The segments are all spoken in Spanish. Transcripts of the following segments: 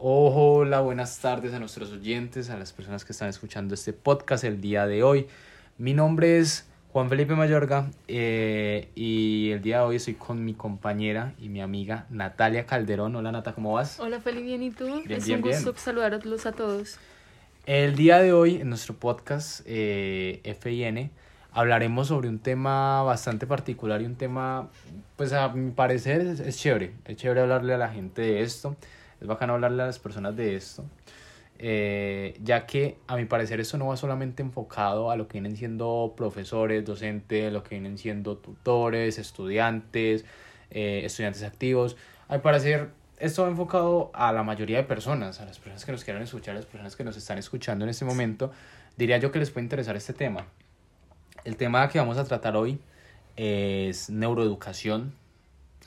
Hola, buenas tardes a nuestros oyentes, a las personas que están escuchando este podcast el día de hoy. Mi nombre es Juan Felipe Mayorga eh, y el día de hoy estoy con mi compañera y mi amiga Natalia Calderón. Hola Nata, ¿cómo vas? Hola Feli, bien, ¿y tú? Bien, es bien, un gusto bien. saludarlos a todos. El día de hoy en nuestro podcast eh, FIN hablaremos sobre un tema bastante particular y un tema, pues a mi parecer es, es chévere. Es chévere hablarle a la gente de esto, es bacano hablarle a las personas de esto. eh, ya que a mi parecer esto no va solamente enfocado a lo que vienen siendo profesores, docentes, lo que vienen siendo tutores, estudiantes, eh, estudiantes activos. A mi parecer esto va enfocado a la mayoría de personas, a las personas que nos quieran escuchar, a las personas que nos están escuchando en este momento. Diría yo que les puede interesar este tema. El tema que vamos a tratar hoy es neuroeducación.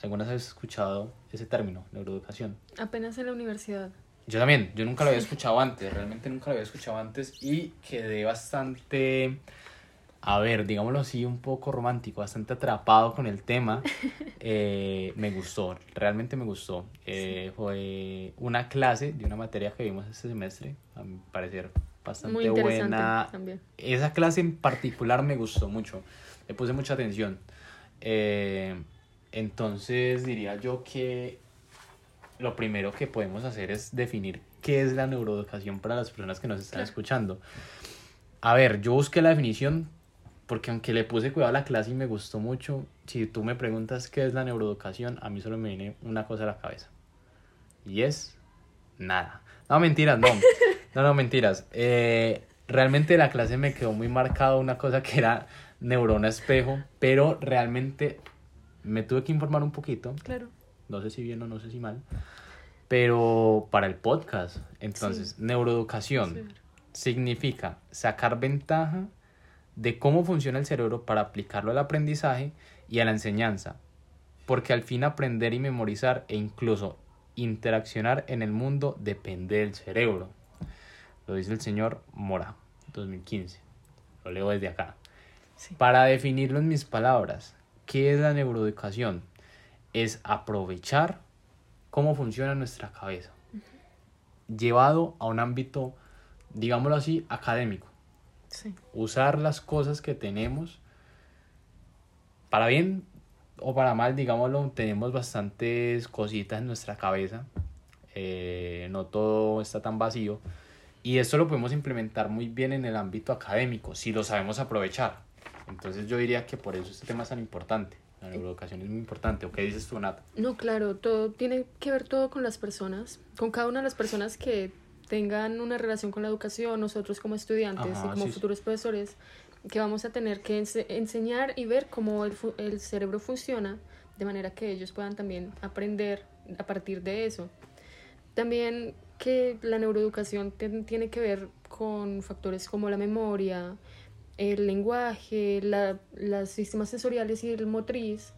¿Alguna vez has escuchado ese término, neuroeducación? Apenas en la universidad. Yo también, yo nunca lo había escuchado antes, realmente nunca lo había escuchado antes y quedé bastante, a ver, digámoslo así, un poco romántico, bastante atrapado con el tema. Eh, me gustó, realmente me gustó. Eh, Fue una clase de una materia que vimos este semestre, a mi parecer bastante Muy interesante buena. también. Esa clase en particular me gustó mucho, le puse mucha atención. Eh, entonces diría yo que lo primero que podemos hacer es definir qué es la neuroeducación para las personas que nos están Claro. escuchando. A ver, yo busqué la definición porque aunque le puse cuidado a la clase y me gustó mucho, si tú me preguntas qué es la neuroeducación, a mí solo me viene una cosa a la cabeza. Y es nada. No, mentiras, no. No, no, mentiras. Eh, realmente la clase me quedó muy marcado una cosa que era neurona espejo, pero realmente me tuve que informar un poquito Claro. no sé si bien o no sé si mal, pero para el podcast. Entonces, Sí. neuroeducación Sí. significa sacar ventaja de cómo funciona el cerebro para aplicarlo al aprendizaje y a la enseñanza, porque al fin aprender y memorizar e incluso interaccionar en el mundo depende del cerebro. Lo dice el señor Mora, 2015. Lo leo desde acá. Sí. Para definirlo en mis palabras, ¿qué es la neuroeducación? Es aprovechar cómo funciona nuestra cabeza, llevado a un ámbito, digámoslo así, académico. Sí. Usar las cosas que tenemos para bien o para mal, digámoslo, tenemos bastantes cositas en nuestra cabeza, eh, no todo está tan vacío. Y esto lo podemos implementar muy bien en el ámbito académico, si lo sabemos aprovechar. Entonces yo diría que por eso este tema es tan importante. La neuroeducación es muy importante. ¿O qué dices tú, Nata? No, claro, todo tiene que ver todo con las personas, con cada una de las personas que tengan una relación con la educación, nosotros como estudiantes Ajá, y como sí, sí. futuros profesores, que vamos a tener que ense- enseñar y ver cómo el, fu- el cerebro funciona, de manera que ellos puedan también aprender a partir de eso. También que la neuroeducación tiene que ver con factores como la memoria, el lenguaje, la, los sistemas sensoriales y el motriz,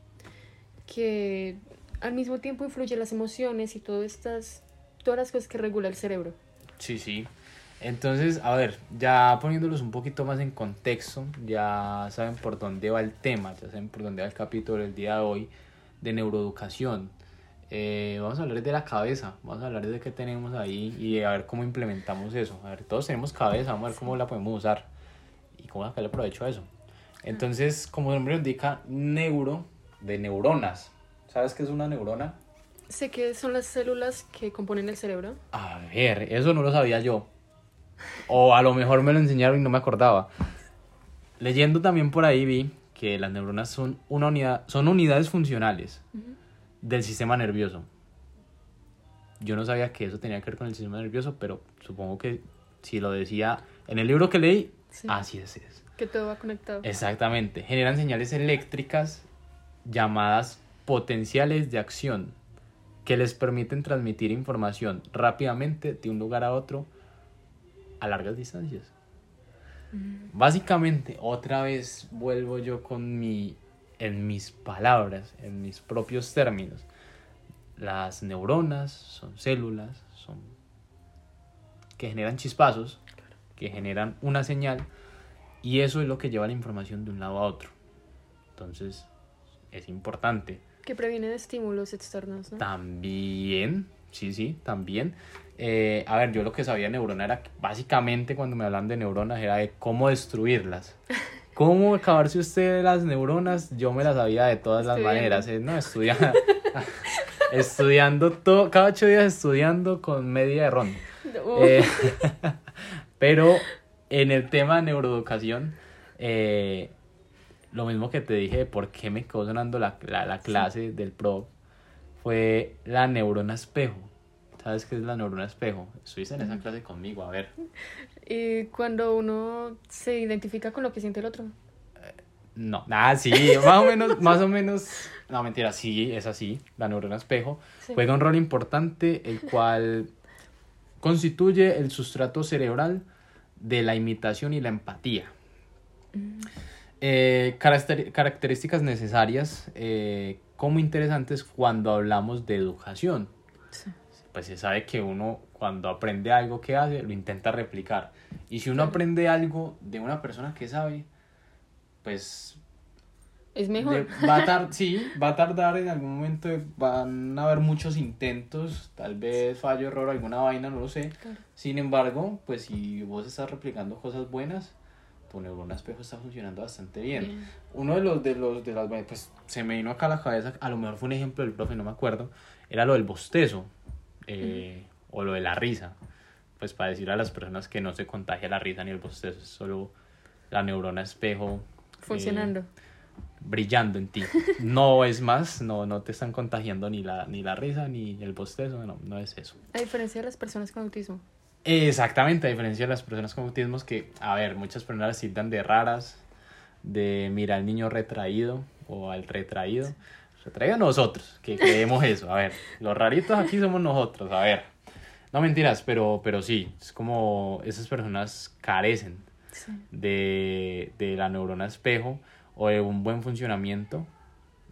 que al mismo tiempo influye las emociones y todas estas, todas las cosas que regula el cerebro. Sí, sí. Entonces, a ver, ya poniéndolos un poquito más en contexto, ya saben por dónde va el tema, ya saben por dónde va el capítulo del día de hoy de neuroeducación. Eh, vamos a hablar de la cabeza, vamos a hablar de qué tenemos ahí y a ver cómo implementamos eso. A ver, todos tenemos cabeza, vamos a ver cómo la podemos usar y cómo sacarle provecho a eso. Entonces, como el nombre indica, neuro de neuronas. ¿Sabes qué es una neurona? Sé que son las células que componen el cerebro. A ver, eso no lo sabía yo. O a lo mejor me lo enseñaron y no me acordaba. Leyendo también por ahí vi que las neuronas son una unidad, son unidades funcionales del sistema nervioso. Yo no sabía que eso tenía que ver con el sistema nervioso, pero supongo que si lo decía en el libro que leí, Sí. así es. es. Que todo va conectado. Exactamente. Generan señales eléctricas llamadas potenciales de acción que les permiten transmitir información rápidamente de un lugar a otro a largas distancias. Básicamente, otra vez vuelvo yo con mi, en mis palabras, en mis propios términos. Las neuronas son células, son que generan chispazos, que generan una señal y eso es lo que lleva la información de un lado a otro. Entonces, es importante. Que previene de estímulos externos, ¿no? También, sí, sí, también. Eh, a ver, yo lo que sabía de neurona era que básicamente cuando me hablan de neuronas era de cómo destruirlas. ¿Cómo acabarse usted las neuronas? Yo me las sabía de todas las Estudiando. maneras, ¿eh? ¿no? Estudiando, estudiando todo, cada ocho días estudiando con media de ron. Eh, pero en el tema de neuroeducación, eh, lo mismo que te dije de por qué me quedó sonando la, la, la clase del pro fue la neurona espejo. ¿Sabes qué es la neurona espejo? Estuviste en esa clase conmigo, a ver. y cuando uno se identifica con lo que siente el otro. No, nada, sí, más o menos, más o menos, no, mentira, sí, es así, la neurona espejo Sí. juega un rol importante, el cual constituye el sustrato cerebral de la imitación y la empatía. Eh, caracter- características necesarias eh, como interesantes cuando hablamos de educación. Sí. Pues se sabe que uno cuando aprende algo que hace, lo intenta replicar. Y si uno aprende algo de una persona que sabe, pues Es mejor. de- va a tar- sí, va a tardar en algún momento, van a haber muchos intentos, tal vez fallo, error, alguna vaina, no lo sé. Claro. Sin embargo, pues si vos estás replicando cosas buenas, tu neurona espejo está funcionando bastante bien. Bien. Uno de los de los de las pues se me vino acá a la cabeza, a lo mejor fue un ejemplo del profe, no me acuerdo, era lo del bostezo eh, o lo de la risa. Pues para decir a las personas que no se contagia la risa ni el bostezo, es solo la neurona espejo eh, Funcionando. Brillando en ti. No es más, no, no te están contagiando ni la, ni la risa ni el bostezo, no, no es eso. A diferencia de las personas con autismo. Exactamente, a diferencia de las personas con autismo, que, a ver, muchas personas las tildan de raras, de mira al niño retraído o al retraído. Retraído nosotros, que creemos eso. A ver, los raritos aquí somos nosotros, a ver. No mentiras, pero, pero sí, es como esas personas carecen Sí. de, de la neurona espejo o de un buen funcionamiento.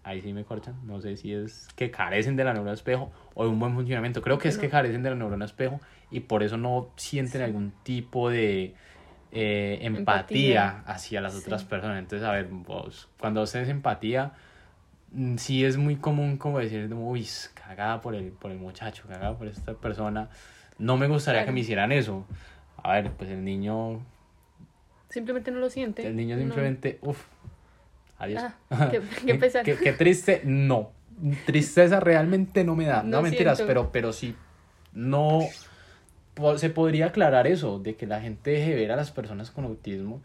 Ahí sí me corchan. No sé si es que carecen de la neurona espejo o de un buen funcionamiento. Creo que es que No. carecen de la neurona espejo y por eso no sienten Sí. algún tipo de eh, empatía, Empatía. hacia las Sí. otras personas. Entonces, a ver, vos, cuando vos tenés empatía, mm, sí es muy común como decir, uy, cagada por el, por el muchacho, cagada por esta persona. No me gustaría que me hicieran eso. A ver, pues el niño Simplemente no lo siente. el niño No. simplemente, uff, adiós. Ah, qué, qué pesar. Qué, qué triste, no. Tristeza realmente no me da. No, No mentiras, siento. pero, pero sí, no. Se podría aclarar eso, de que la gente deje ver a las personas con autismo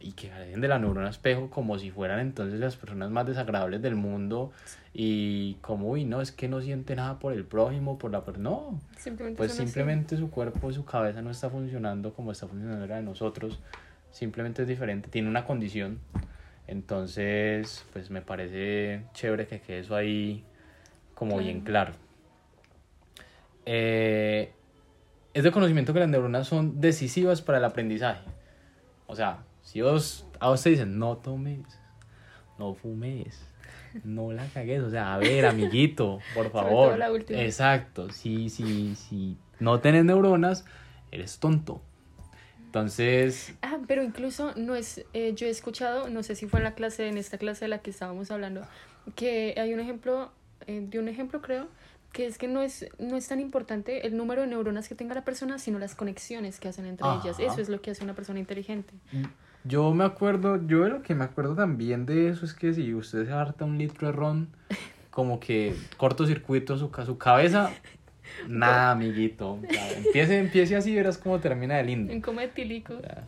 y que carecen de la neurona espejo como si fueran entonces las personas más desagradables del mundo y como, uy, no, es que no siente nada por el prójimo, por la persona. No, Simplemente pues son así. simplemente su cuerpo, su cabeza no está funcionando como está funcionando la de nosotros. Simplemente es diferente, tiene una condición. Entonces, pues me parece chévere que quede eso ahí como Claro. bien claro. Eh, es de conocimiento que las neuronas son decisivas para el aprendizaje. O sea, si vos, a vos te dicen, no tomes, no fumes, no la cagues, o sea, a ver, amiguito, por todo favor. la última. Exacto, si, si, si no tenés neuronas, eres tonto. Entonces, Ah, pero incluso no es, eh, yo he escuchado, no sé si fue en la clase, en esta clase de la que estábamos hablando, que hay un ejemplo, eh, de un ejemplo creo, que es que no es, no es tan importante el número de neuronas que tenga la persona, sino las conexiones que hacen entre ellas. Eso es lo que hace una persona inteligente. Yo me acuerdo, yo lo que me acuerdo también de eso es que si usted se harta un litro de ron, como que cortocircuito su, ca- su cabeza, nada, amiguito. Empiece, empiece así y verás cómo termina de lindo. En coma etílico. O sea,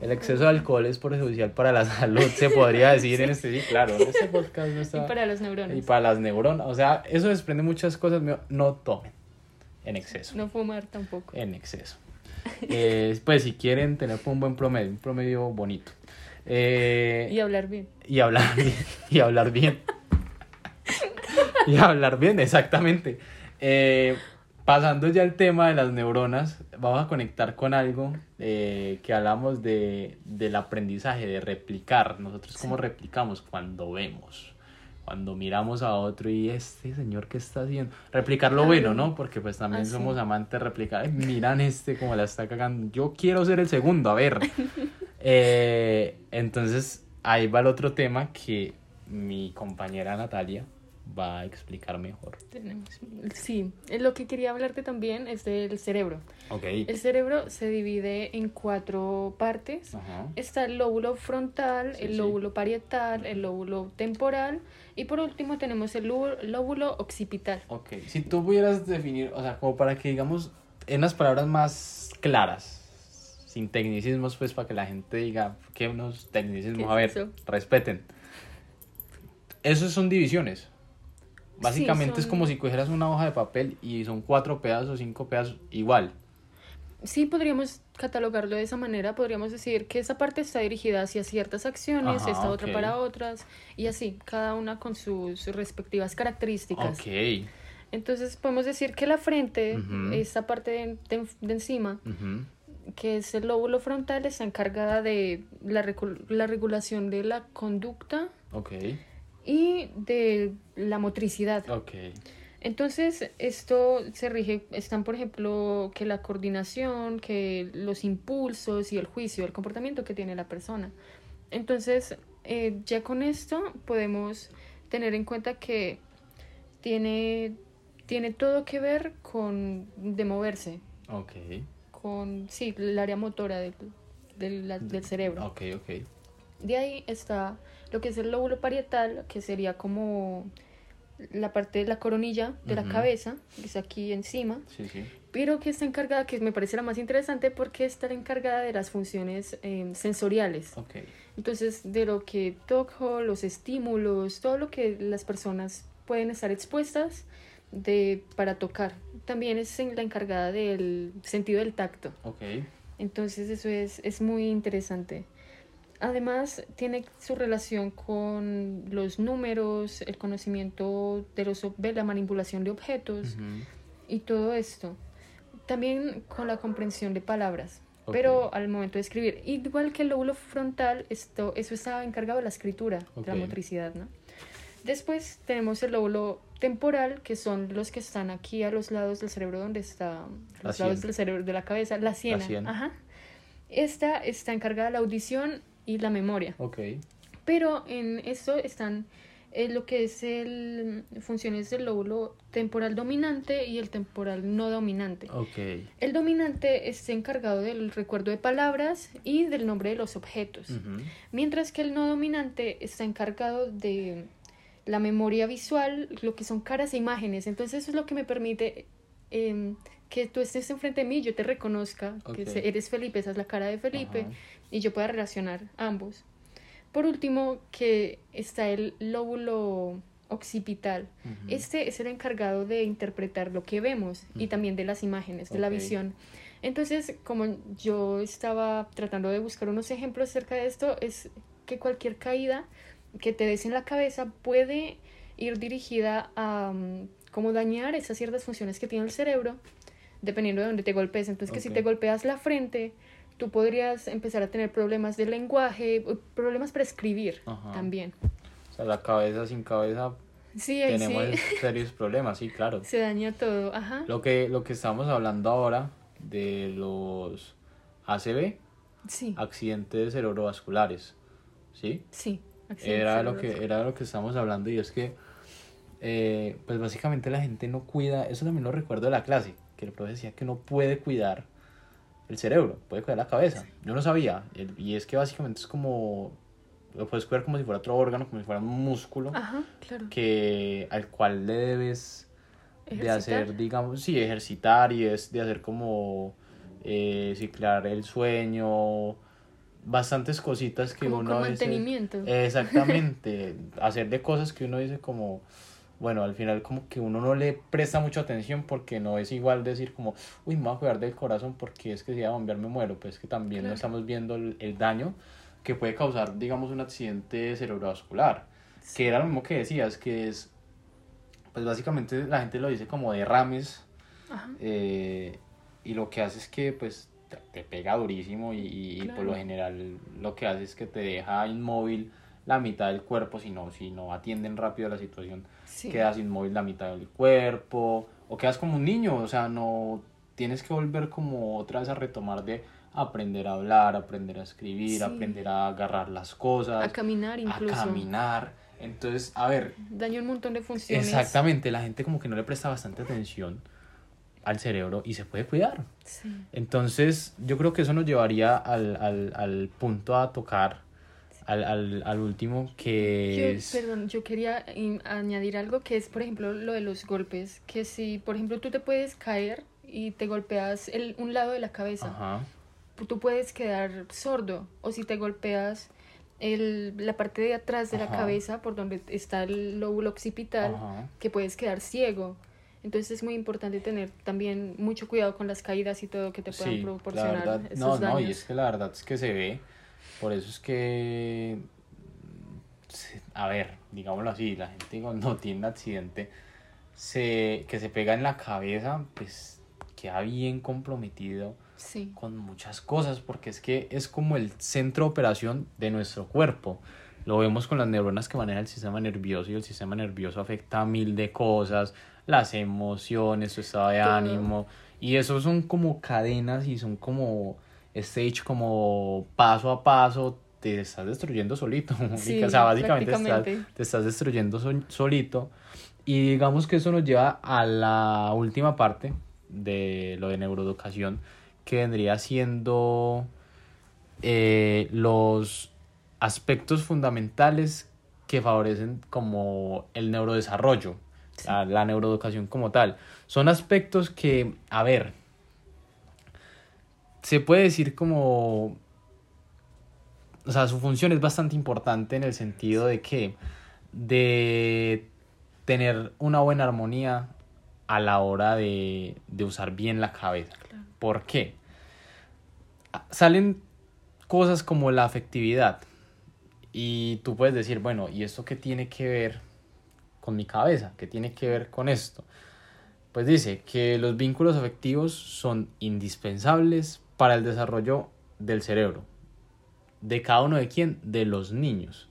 el exceso de alcohol es perjudicial para la salud, se podría decir en este, sí, claro, en este podcast no Y está... para los neuronas. Y para las neuronas, o sea, eso desprende muchas cosas, no tomen en exceso. No fumar tampoco. en exceso. Eh, pues si quieren tener un buen promedio, un promedio bonito. Eh, Y hablar bien. y hablar bien. Y hablar bien. y hablar bien, exactamente. Eh, pasando ya al tema de las neuronas, vamos a conectar con algo eh, que hablamos de, del aprendizaje, de replicar. Nosotros cómo replicamos cuando vemos. Cuando miramos a otro y este señor que está haciendo. Replicar lo bueno, ¿no? Porque pues también Ah, sí. somos amantes de replicar. Ay, miran este como la está cagando. Yo quiero ser el segundo, a ver. Eh, entonces, ahí va el otro tema que mi compañera Natalia va a explicar mejor. Tenemos- Sí, eh, lo que quería hablarte también es del cerebro. Ok. El cerebro se divide en cuatro partes. Ajá. Está el lóbulo frontal, Sí, el sí. lóbulo parietal, el lóbulo temporal y por último tenemos el lóbulo, occipital. Ok. Si tú pudieras definir, o sea, como para que digamos en unas palabras más claras, sin tecnicismos, pues para que la gente diga que unos tecnicismos, ¿Qué a ver, eso? respeten. Esos son divisiones. Básicamente es son- como si cogieras una hoja de papel y son cuatro pedazos, cinco pedazos, igual. Sí, podríamos catalogarlo de esa manera. Podríamos decir que esa parte está dirigida hacia ciertas acciones, Ajá, esta otra para otras, y así, cada una con sus respectivas características. Ok. Entonces podemos decir que la frente, Ujú. esta parte de, de- de encima, que es el lóbulo frontal, está encargada de la, la regulación de la conducta Ok. Y de la motricidad. Ok. Entonces, esto se rige, están por ejemplo que la coordinación, que los impulsos y el juicio, el comportamiento que tiene la persona. Entonces, eh, ya con esto podemos tener en cuenta que tiene, tiene todo que ver con de moverse, Ok. con, sí, el área motora del, del, del cerebro. Ok, ok. De ahí está lo que es el lóbulo parietal, que sería como la parte de la coronilla de la cabeza, que está aquí encima, Sí, sí. pero que está encargada, que me parece la más interesante porque está encargada de las funciones eh, sensoriales. Ok. Entonces, de lo que toco, los estímulos, todo lo que las personas pueden estar expuestas de, para tocar. También es en- la encargada del sentido del tacto. Ok. Entonces eso es, es muy interesante. Además, tiene su relación con los números, el conocimiento de, los, de la manipulación de objetos y todo esto. También con la comprensión de palabras, pero al momento de escribir. Igual que el lóbulo frontal, esto, eso está encargado de la escritura, de la motricidad, ¿no? Después tenemos el lóbulo temporal, que son los que están aquí a los lados del cerebro, donde está los lados del cerebro de la cabeza, la siena. Ajá. Esta está encargada de la audición y la memoria. Ok. Pero en esto están eh, lo que es el funciones del lóbulo temporal dominante y el temporal no dominante. El dominante está encargado del recuerdo de palabras y del nombre de los objetos, mientras que el no dominante está encargado de la memoria visual, lo que son caras e imágenes. Entonces eso es lo que me permite em, que tú estés enfrente de mí, yo te reconozca que eres Felipe, esa es la cara de Felipe. Y yo pueda relacionar ambos. Por último, que está el lóbulo occipital. Este es el encargado de interpretar lo que vemos y también de las imágenes, de la visión. Entonces, como yo estaba tratando de buscar unos ejemplos acerca de esto, es que cualquier caída que te des en la cabeza puede ir dirigida a mm, como dañar esas ciertas funciones que tiene el cerebro, dependiendo de dónde te golpees. Entonces, que si te golpeas la frente, tú podrías empezar a tener problemas de lenguaje, o problemas para escribir Ajá. también. O sea, la cabeza sin cabeza Sí, tenemos sí, serios problemas, sí, claro. se daña todo. Ajá. Lo que, lo que estamos hablando ahora de los ACV, Sí, accidentes cerebrovasculares, ¿sí? sí. Era accidentes lo que era de lo que estábamos hablando y es que eh, pues básicamente la gente no cuida, eso también lo recuerdo de la clase, que el profesor decía que no puede cuidar el cerebro, puede cuidar la cabeza. Yo no sabía, y es que básicamente es como lo puedes cuidar como si fuera otro órgano, como si fuera un músculo Ajá, claro. que al cual le debes de Ejercitar. hacer, digamos, sí, ejercitar y es de hacer como eh, ciclar el sueño, bastantes cositas que Como uno con a veces- mantenimiento. Exactamente, hacer de cosas que uno dice como, bueno, al final como que uno no le presta mucha atención porque no es igual decir como, uy, me voy a cuidar del corazón porque es que si va a bombear me muero, pues que también no Claro. estamos viendo el, el daño que puede causar, digamos, un accidente cerebrovascular, que era lo mismo que decías, que es, pues básicamente la gente lo dice como derrames, eh, y lo que hace es que pues te, te pega durísimo y, y- y por Claro. lo general lo que hace es que te deja inmóvil la mitad del cuerpo si no, si no atienden rápido la situación Sí. quedas inmóvil la mitad del cuerpo o quedas como un niño o sea no tienes que volver como otra vez a retomar de aprender a hablar aprender a escribir Sí. aprender a agarrar las cosas A caminar incluso. a caminar Entonces, a ver. Daña un montón de funciones. Exactamente, la gente como que no le presta bastante atención al cerebro y se puede cuidar. Sí. Entonces, yo creo que eso nos llevaría al, al, al punto a tocar, al, al, al último, que Yo, es... perdón, yo quería añadir algo que es, por ejemplo, lo de los golpes. Que si, por ejemplo, tú te puedes caer y te golpeas el, un lado de la cabeza, Ajá, tú puedes quedar sordo. O si te golpeas el, la parte de atrás de la cabeza, por donde está el lóbulo occipital, ajá. que puedes quedar ciego. Entonces es muy importante tener también mucho cuidado con las caídas y todo que te puedan Sí, la proporcionar verdad, esos no, daños. no, y es que la verdad es que se ve, por eso es que, se- a ver, digámoslo así, la gente cuando tiene un accidente se, que se pega en la cabeza, pues queda bien comprometido Sí, con muchas cosas, porque es que es como el centro de operación de nuestro cuerpo. Lo vemos con las neuronas que manejan el sistema nervioso y el sistema nervioso afecta a mil de cosas, las emociones, su estado de ánimo, y eso son como cadenas y son como stage, como paso a paso, te estás destruyendo solito. Sí, o sea, básicamente estás, te estás destruyendo sol- solito. Y digamos que eso nos lleva a la última parte de lo de neuroeducación, que vendría siendo eh, los aspectos fundamentales que favorecen como el neurodesarrollo, la, la neuroeducación como tal. Son aspectos que, a ver, se puede decir como... O sea, su función es bastante importante en el sentido de que de tener una buena armonía a la hora de, de usar bien la cabeza. Claro. ¿Por qué? Salen cosas como la afectividad y tú puedes decir, bueno, ¿y esto qué tiene que ver con mi cabeza? ¿Qué tiene que ver con esto? Pues dice que los vínculos afectivos son indispensables para el desarrollo del cerebro. ¿De cada uno de quién? De los niños.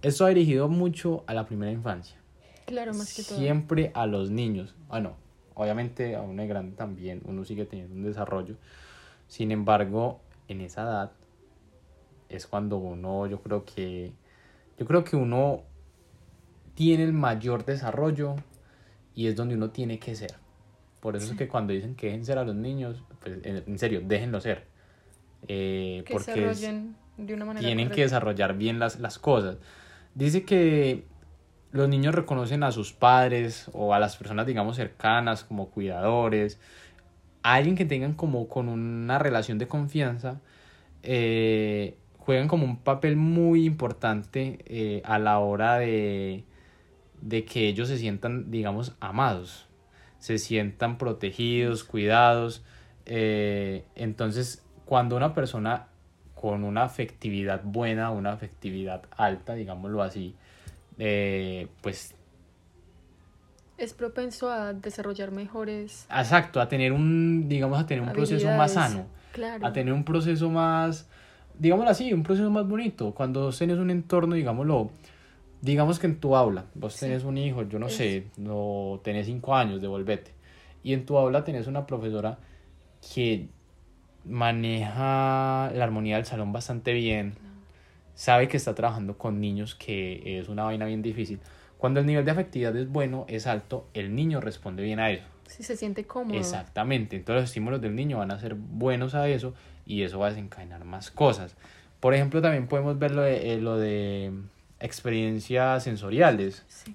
Esto ha dirigido mucho a la primera infancia. claro, más que todo. Siempre a los niños. Bueno, obviamente a uno de grande también, uno sigue teniendo un desarrollo. Sin embargo, en esa edad es cuando uno, yo creo que, yo creo que uno tiene el mayor desarrollo y es donde uno tiene que ser. Por eso es que cuando dicen que dejen ser a los niños, pues en, serio, déjenlo ser. Eh, que porque es- desarrollen de una manera tienen que desarrollar bien las, las cosas. Dice que los niños reconocen a sus padres o a las personas, digamos, cercanas como cuidadores, a alguien que tengan como con una relación de confianza, eh, juegan como un papel muy importante eh, a la hora de, de que ellos se sientan, digamos, amados, se sientan protegidos, cuidados. eh, entonces, cuando una persona con una afectividad buena, una afectividad alta, digámoslo así, eh, pues Es propenso a desarrollar mejores exacto, a tener un, digamos, a tener un proceso más sano, Claro. a tener un proceso más, digámoslo así, un proceso más bonito. Cuando tenés un entorno, digámoslo, digamos que en tu aula, vos Sí. tenés un hijo, yo no sé, no tenés cinco años, devolvete, y en tu aula tenés una profesora que maneja la armonía del salón bastante bien, sabe que está trabajando con niños, que es una vaina bien difícil. Cuando el nivel de afectividad es bueno, es alto, el niño responde bien a eso. Si se siente cómodo. Exactamente, entonces los estímulos del niño van a ser buenos a eso y eso va a desencadenar más cosas. Por ejemplo, también podemos ver lo de, eh, lo de experiencias sensoriales. Sí.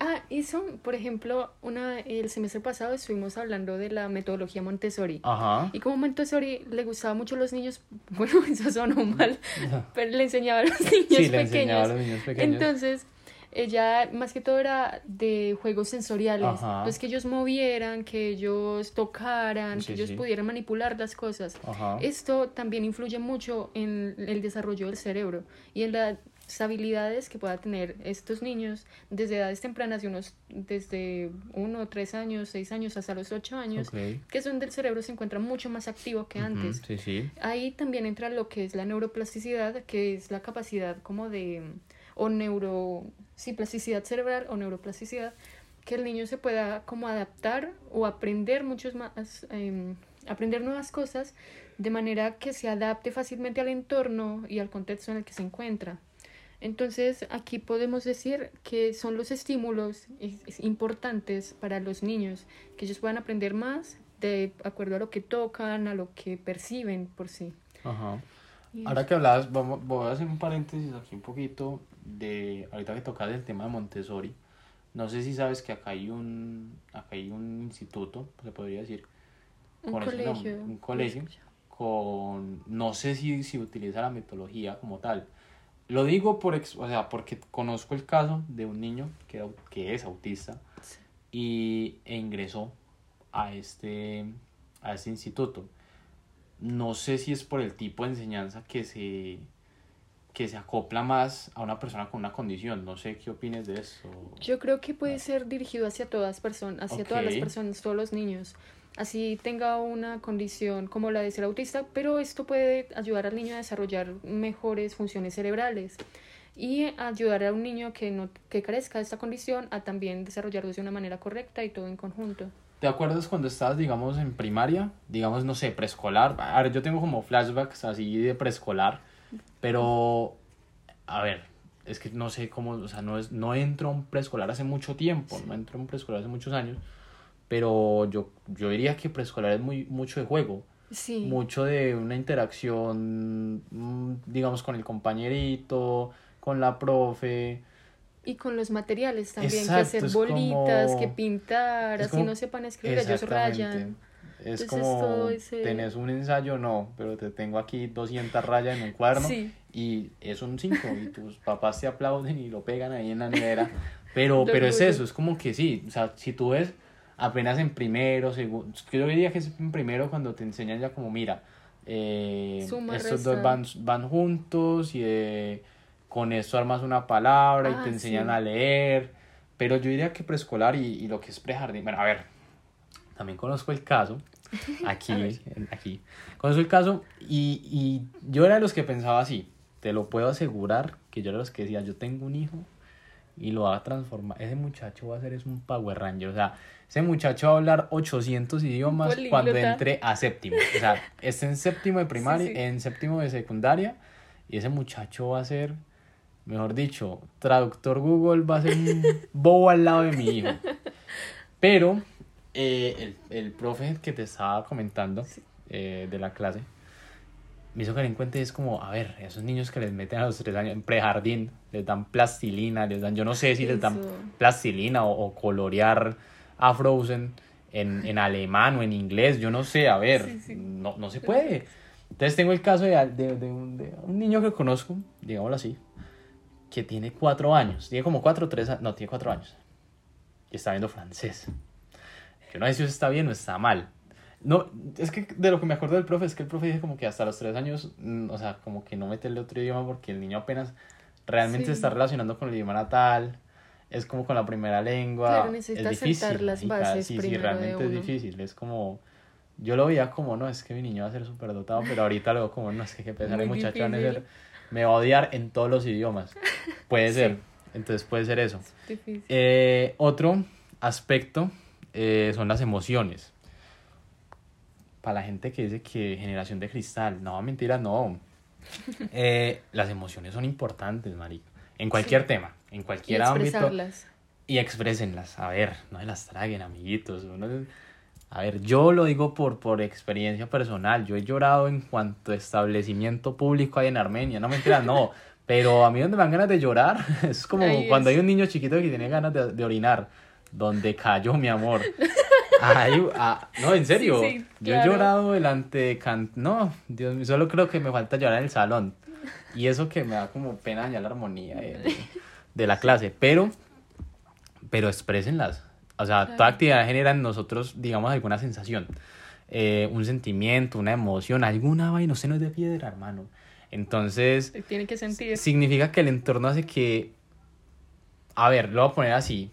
Ah, eso, por ejemplo, una, el semestre pasado estuvimos hablando de la metodología Montessori. Ajá. Y como Montessori le gustaba mucho a los niños, bueno, eso sonó mal, pero le enseñaba a los niños Sí, le pequeños. enseñaba a los niños pequeños. Entonces, ella más que todo era de juegos sensoriales, Ajá. pues que ellos movieran, que ellos tocaran, Sí, que ellos sí. pudieran manipular las cosas. Ajá. Esto también influye mucho en el desarrollo del cerebro y en las habilidades que pueda tener estos niños desde edades tempranas, de unos desde uno, tres años, seis años hasta los ocho años, que es donde el cerebro se encuentra mucho más activo que antes. Sí, sí. Ahí también entra lo que es la neuroplasticidad, que es la capacidad como de, o neuro, sí, plasticidad cerebral o neuroplasticidad, que el niño se pueda como adaptar o aprender muchos más, em, aprender nuevas cosas de manera que se adapte fácilmente al entorno y al contexto en el que se encuentra. Entonces, aquí podemos decir que son los estímulos importantes para los niños, que ellos puedan aprender más de acuerdo a lo que tocan, a lo que perciben por sí. Ajá. Ahora que hablabas, vamos, voy a hacer un paréntesis aquí un poquito de, ahorita que tocas el tema de Montessori, no sé si sabes que acá hay un, acá hay un instituto, se podría decir, un colegio, un colegio con, no sé si, si utiliza la metodología como tal. Lo digo por, o sea, porque conozco el caso de un niño que, que es autista y, e ingresó a este, a este instituto. No sé si es por el tipo de enseñanza que se, que se acopla más a una persona con una condición. No sé qué opines de eso. Yo creo que puede ser dirigido hacia todas personas, hacia todas las personas, todos los niños. Así tenga una condición como la de ser autista, pero esto puede ayudar al niño a desarrollar mejores funciones cerebrales y ayudar a un niño que no que carezca de esta condición a también desarrollarlo de una manera correcta y todo en conjunto. ¿Te acuerdas cuando estabas, digamos, en primaria? Digamos, no sé, preescolar. A ver, yo tengo como flashbacks así de preescolar, pero, a ver, es que no sé cómo, o sea, no, es, no entro a un preescolar hace mucho tiempo, no entro a un preescolar hace muchos años, pero yo, yo diría que preescolar es muy, mucho de juego. Sí. Mucho de una interacción, mm, digamos, con el compañerito, con la profe. Y con los materiales también, que hacer bolitas, que pintar, así no sepan escribir, ellos rayan. Es como, tenés un ensayo, no, pero te tengo aquí 200 rayas en un cuaderno y es un 5 y tus papás te aplauden y lo pegan ahí en la nevera. Pero, pero es eso, es como que sí, o sea, si tú ves apenas en primero, segundo, yo diría que es en primero cuando te enseñan ya como, mira, eh, estos dos van, van juntos y eh, con esto armas una palabra y ah, te enseñan a leer, pero yo diría que preescolar y, y lo que es prejardín, bueno, a ver, también conozco el caso, aquí, aquí, conozco el caso y, y yo era de los que pensaba así, te lo puedo asegurar que yo era de los que decía, yo tengo un hijo y lo va a transformar, ese muchacho va a ser es un Power Ranger, o sea, ese muchacho va a hablar 800 idiomas cuando entre a séptimo. O sea, está en séptimo de primaria, en séptimo de secundaria, y ese muchacho va a ser, mejor dicho, traductor Google va a ser un bobo al lado de mi hijo. Pero eh, el, el profe que te estaba comentando eh, de la clase me hizo que en cuenta es como, a ver, esos niños que les meten a los tres años en prejardín, les dan plastilina, les dan, yo no sé si les dan plastilina o, o colorear a Frozen en, en alemán o en inglés, yo no sé, a ver, No, no se puede. Entonces tengo el caso de, de, de, un, de, un, niño que conozco, digámoslo así, que tiene cuatro años, tiene como cuatro o tres, no, tiene cuatro años, y está viendo francés. Yo no sé si eso está bien o está mal. No, es que de lo que me acuerdo del profe es que el profe dice como que hasta los tres años, mm, o sea, como que no meterle otro idioma porque el niño apenas realmente se está relacionando con el idioma natal, es como con la primera lengua. es difícil. las bases sí, sí, realmente es difícil. Es como. Yo lo veía como, no, es que mi niño va a ser súper dotado, pero ahorita veo como, no, es que que pensar el muchacho me va a odiar en todos los idiomas. Puede ser. Entonces puede ser eso. Eh, otro aspecto eh, son las emociones. Para la gente que dice que generación de cristal, no, mentira, no. Eh, las emociones son importantes, marica. En cualquier tema en cualquier y ámbito. Y exprésenlas. A ver, no se las traguen, amiguitos. a ver, yo lo digo por, por experiencia personal. Yo he llorado en cuanto establecimiento público hay en Armenia. No me enteras, no. Pero a mí donde me dan ganas de llorar es como cuando hay un niño chiquito que tiene ganas de, orinar. Donde cayó mi amor. Ah, no, en serio. yo he llorado delante de can... No, Dios mío, solo creo que me falta llorar en el salón. Y eso que me da como pena dañar la armonía. De la clase, pero, pero exprésenlas. O sea, toda actividad genera en nosotros, digamos, alguna sensación, eh, un sentimiento, una emoción, alguna vaina, no se nos de piedra, hermano. Entonces, tiene que sentir. Significa que el entorno hace que, a ver, lo voy a poner así,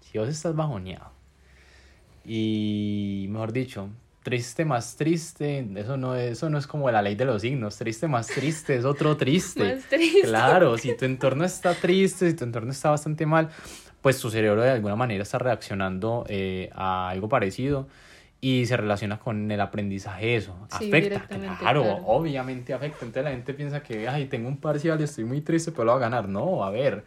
si vos estás bajoneado y, mejor dicho, triste más triste, eso no, eso no es como la ley de los signos, triste más triste es otro triste. más triste. Claro, si tu entorno está triste, si tu entorno está bastante mal, pues tu cerebro de alguna manera está reaccionando eh, a algo parecido y se relaciona con el aprendizaje eso. Sí, afecta, claro, claro. obviamente afecta. Entonces la gente piensa que, ay, tengo un parcial y estoy muy triste, pero lo voy a ganar. No, a ver,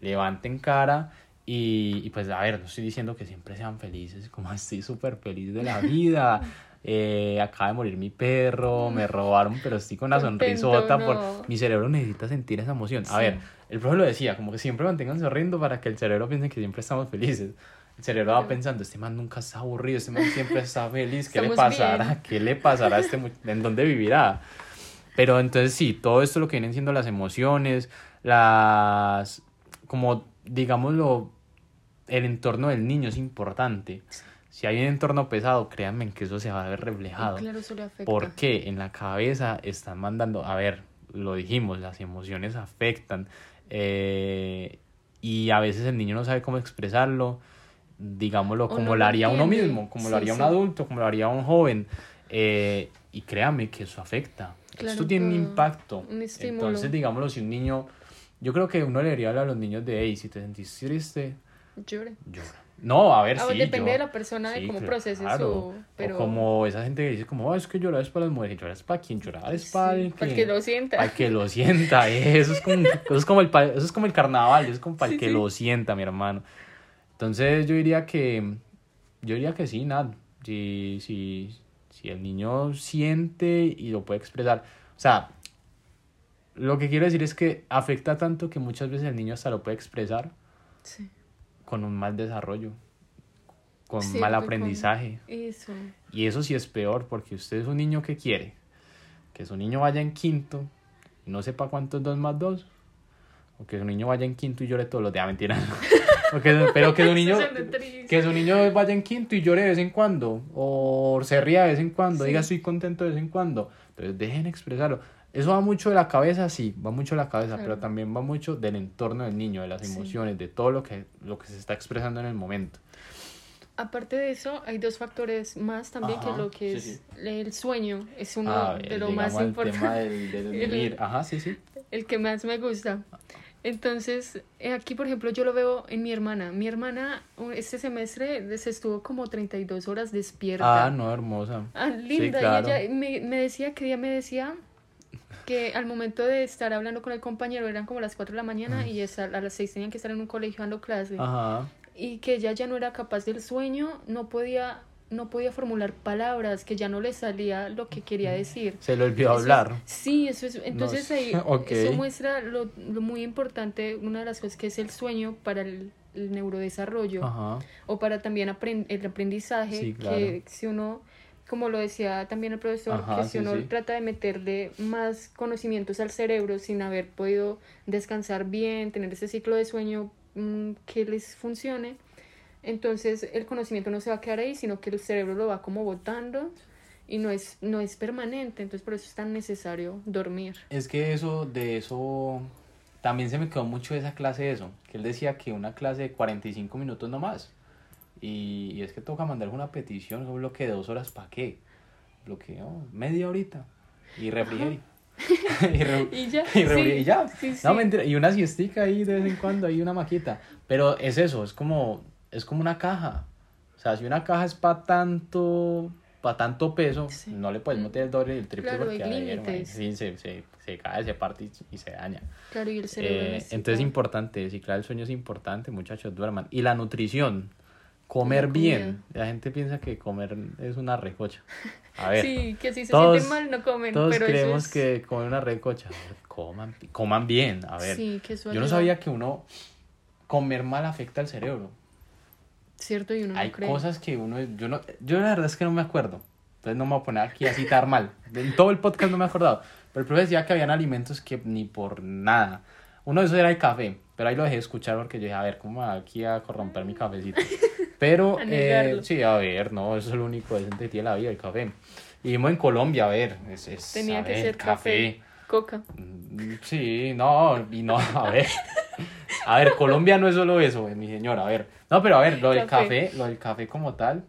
levanten cara y, y pues, a ver, no estoy diciendo que siempre sean felices, como estoy súper feliz de la vida. Eh, acaba de morir mi perro, me robaron, pero estoy con Contento, sonrisota. no. Por... Mi cerebro necesita sentir esa emoción. A Sí. ver, el profe lo decía, como que siempre mantengan sonriendo para que el cerebro piense que siempre estamos felices. El cerebro va pensando, este man nunca está aburrido, este man siempre está feliz, ¿qué le pasará? bien. ¿Qué le pasará a este ¿En dónde vivirá? Pero entonces sí, todo esto lo que vienen siendo las emociones, las, como digámoslo, el entorno del niño es importante. Si hay un entorno pesado, créanme que eso se va a ver reflejado. Claro, eso le afecta. Porque en la cabeza están mandando, a ver, lo dijimos, las emociones afectan. eh, y a veces el niño no sabe cómo expresarlo, digámoslo, como no lo haría uno mismo, como Sí, lo haría un sí. adulto, como lo haría un joven. eh, y créame que eso afecta. Claro, Esto tiene un impacto. Un. Entonces, digámoslo, si un niño, yo creo que uno le debería hablar a los niños de, hey, si te sentís triste, Llore. llora. No, a ver, Ah, sí. depende yo- de la persona, de cómo claro. procese su... Pero... O como esa gente que dice como, "Oh, es que llorar es para las mujeres, llorar es para quien llorar es para Sí, el para que, el que lo sienta. para el que lo sienta, eh, eso es como, eso es como el, eso es como el carnaval, eso es como para el que lo sienta, mi hermano. Entonces yo diría que, yo diría que sí, nada, si, si, si el niño siente y lo puede expresar, o sea, lo que quiero decir es que afecta tanto que muchas veces el niño hasta lo puede expresar Sí. Con un mal desarrollo, con Sí, mal fue con- aprendizaje. Eso. Y eso sí es peor, porque usted es un niño que quiere que su niño vaya en quinto y no sepa cuánto es 2 más 2. O que su niño vaya en quinto y llore todos los días, mentira. Que- pero que su niño que su niño vaya en quinto y llore de vez en cuando. O se ría de vez en cuando, Sí. diga estoy contento de vez en cuando. Entonces dejen expresarlo. Eso va mucho de la cabeza, sí, va mucho de la cabeza, Claro. pero también va mucho del entorno del niño, de las Sí. emociones, de todo lo que, lo que se está expresando en el momento. Aparte de eso, hay dos factores más también Ajá, que lo que sí, es el sueño. Es uno A ver, de lo más importante. del, del El- vivir. Ajá, sí, sí. el que más me gusta. Entonces, eh, aquí por ejemplo yo lo veo en mi hermana. Mi hermana este semestre se estuvo como 32 horas despierta. Ah, no, hermosa. Ah, linda. claro. Y ella me, me decía, que día me decía que al momento de estar hablando con el compañero eran como las 4 de la mañana y esa- a las 6 tenían que estar en un colegio dando clase. Ajá. Y que ella ya no era capaz del sueño, no podía, no podía formular palabras, que ya no le salía lo que quería decir. Se le olvidó Eso es- hablar. sí, eso es. Entonces ahí ok. eso muestra lo, lo muy importante, una de las cosas que es el sueño para el, el neurodesarrollo Ajá. o para también aprend- el aprendizaje, Sí, claro. que si uno, como lo decía también el profesor, Ajá, que si uno sí. trata de meterle más conocimientos al cerebro sin haber podido descansar bien, tener ese ciclo de sueño mm, que les funcione, entonces el conocimiento no se va a quedar ahí, sino que el cerebro lo va como botando y no es, no es permanente, entonces por eso es tan necesario dormir. Es que eso, de eso, también se me quedó mucho esa clase de eso. Que él decía que una clase de 45 minutos no más. Y, y es que toca mandar una petición, un bloque de dos horas, ¿para qué? Bloqueo media horita. Y refrigerio. y, re- Y ya, y, re- sí, y ya. sí, sí. No, mentira. Y una siestica ahí de vez en cuando, ahí una maquita. Pero es eso, es como, es como una caja. O sea, si una caja es para tanto, para tanto peso, no le puedes meter el doble y el triple Claro, porque hay sí, se, se, se cae, se parte y, se daña. Claro, y el cerebro Eh, entonces es importante, sí, claro, el sueño es importante, muchachos, duerman. Y la nutrición, comer bien. La gente piensa que comer es una recocha. A ver, Sí, que si se todos- sienten mal no comen, todos pero creemos eso es... que comer una recocha. Ver, Coman, coman bien, a ver. Sí, que Yo no sabía que uno comer mal afecta al cerebro. Cierto, y uno no Hay cree. cosas que uno, yo no, yo la verdad es que no me acuerdo. Entonces no me voy a poner aquí a citar mal. En todo el podcast no me he acordado. Pero el profe decía que habían alimentos que ni por nada. Uno de esos era el café. Pero ahí lo dejé de escuchar porque yo dije, a ver, ¿cómo aquí a corromper mi cafecito? Pero, eh, sí, a ver, no, eso es lo único decente que tiene la vida, el café. Y vivimos en Colombia, a ver, es, es Tenía a que ver, ser café. Coca. Mm, Sí, no, y no, a ver. A ver, Colombia no es solo eso, eh, mi señora, a ver. No, pero a ver, lo del Café. café, lo del café como tal.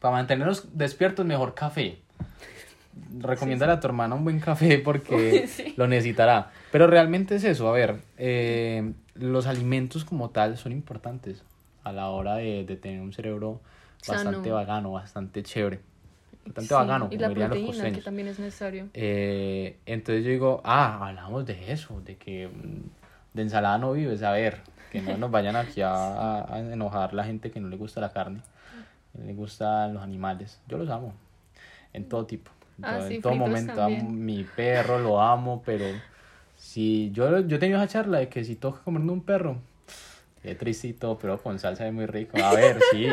Para mantenernos despiertos, mejor café. Recomiéndale a tu hermana un buen café porque Sí. lo necesitará. Pero realmente es eso, a ver, eh, los alimentos como tal son importantes a la hora de, de tener un cerebro bastante Sano. vagano, bastante chévere. Bastante Sí, bacano, Y como la dirían los proteína, que costeños. también es necesario. Eh, entonces yo digo, ah, hablamos de eso, de que mm, de ensalada no vives, a ver, que no nos vayan aquí a, a- a enojar la gente que no le gusta la carne, que no le gustan los animales. Yo los amo, en todo tipo, en Ah, todo, sí, en todo fritos momento. Amo mi perro, lo amo, pero si yo, yo he tenido esa charla de que si toca comerme un perro, y todo, pero con salsa es muy rico. A ver, sí,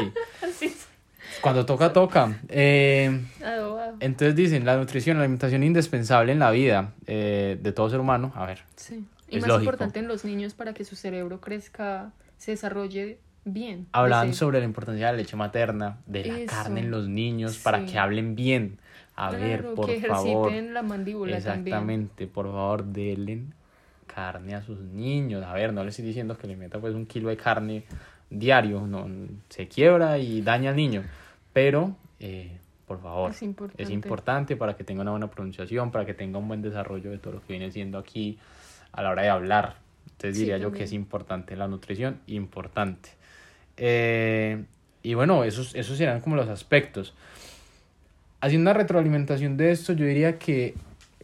cuando toca, toca. Eh, Adobado. entonces dicen, la nutrición, la alimentación indispensable en la vida eh, de todo ser humano. A ver, Sí. Y Es más lógico. importante en los niños para que su cerebro crezca, se desarrolle bien. hablan sobre la importancia de la leche materna, de la Eso. carne en los niños, para que hablen bien. A ver, Claro, por que ejerciten favor. la mandíbula también. Exactamente, por favor, denle carne a sus niños. A ver, no les estoy diciendo que le meta pues un kilo de carne diario, no, se quiebra y daña al niño. Pero, eh, por favor, Es importante. es importante para que tenga una buena pronunciación, para que tenga un buen desarrollo de todo lo que viene siendo aquí a la hora de hablar. Entonces Sí, diría yo que es importante la nutrición, importante. Eh, y bueno, esos, esos serán como los aspectos. Haciendo una retroalimentación de esto, yo diría que,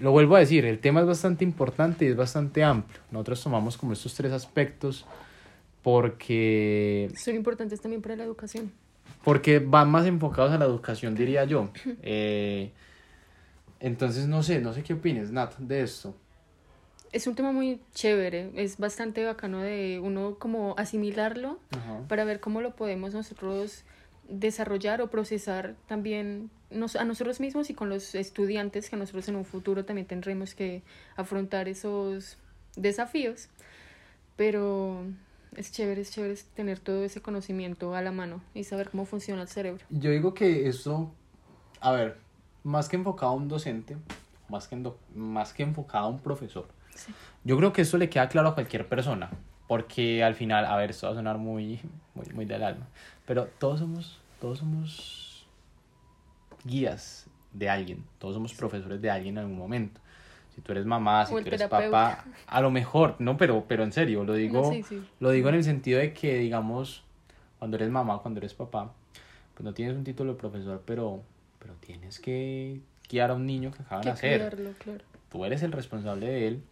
lo vuelvo a decir, el tema es bastante importante y es bastante amplio. Nosotros tomamos como estos tres aspectos porque Son importantes también para la educación. porque van más enfocados a la educación, diría yo. Eh, entonces, no sé, no sé qué opines, Nat, de esto. Es un tema muy chévere, es bastante bacano de uno como asimilarlo para ver cómo lo podemos nosotros desarrollar o procesar también nos- a nosotros mismos y con los estudiantes que nosotros en un futuro también tendremos que afrontar esos desafíos. Pero es chévere, es chévere tener todo ese conocimiento a la mano y saber cómo funciona el cerebro. Yo digo que esto, a ver, más que enfocado a un docente, más que, endo- más que enfocado a un profesor, Sí. yo creo que esto le queda claro a cualquier persona, porque al final, a ver, esto va a sonar muy, muy, muy del alma, pero todos somos, todos somos guías de alguien, todos somos profesores de alguien en algún momento. Si tú eres mamá, si tú eres papá, a lo mejor, no, pero, pero en serio, lo digo, sí, sí. lo digo en el sentido de que, digamos, cuando eres mamá, cuando eres papá, pues no tienes un título de profesor, pero, pero tienes que guiar a un niño que acaba de nacer. claro. Tú eres el responsable de él.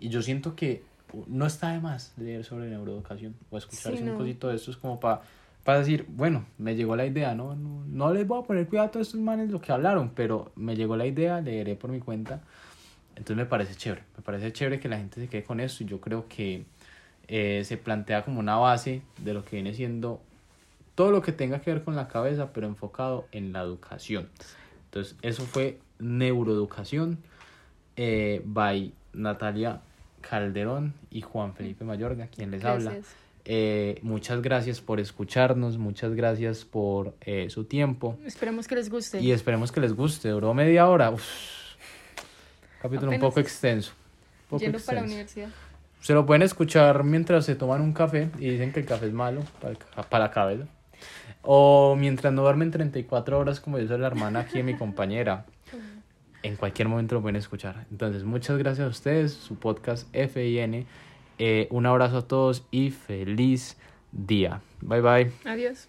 Y yo siento que no está de más leer sobre neuroeducación o escucharse Sí, un no. cosito de estos como para para decir, bueno, me llegó la idea, ¿no? ¿no? No les voy a poner cuidado a todos estos manes lo que hablaron, pero me llegó la idea, leeré por mi cuenta. Entonces me parece chévere, me parece chévere que la gente se quede con esto y yo creo que eh, se plantea como una base de lo que viene siendo todo lo que tenga que ver con la cabeza, pero enfocado en la educación. Entonces, eso fue Neuroeducación eh, by Natalia Calderón y Juan Felipe Mayorga, quien les habla. Eh, muchas gracias por escucharnos, muchas gracias por eh, su tiempo Esperamos que les guste. y esperemos que les guste. Duró media hora. Uf. Capítulo un poco extenso. un poco Yendo para la universidad. Se lo pueden escuchar mientras se toman un café y dicen que el café es malo para, el ca- para la cabeza. O mientras no duermen 34 horas, como dice la hermana aquí, mi compañera. En cualquier momento lo pueden escuchar. Entonces, muchas gracias a ustedes, su podcast FIN. Eh, un abrazo a todos y feliz día. Bye bye. Adiós.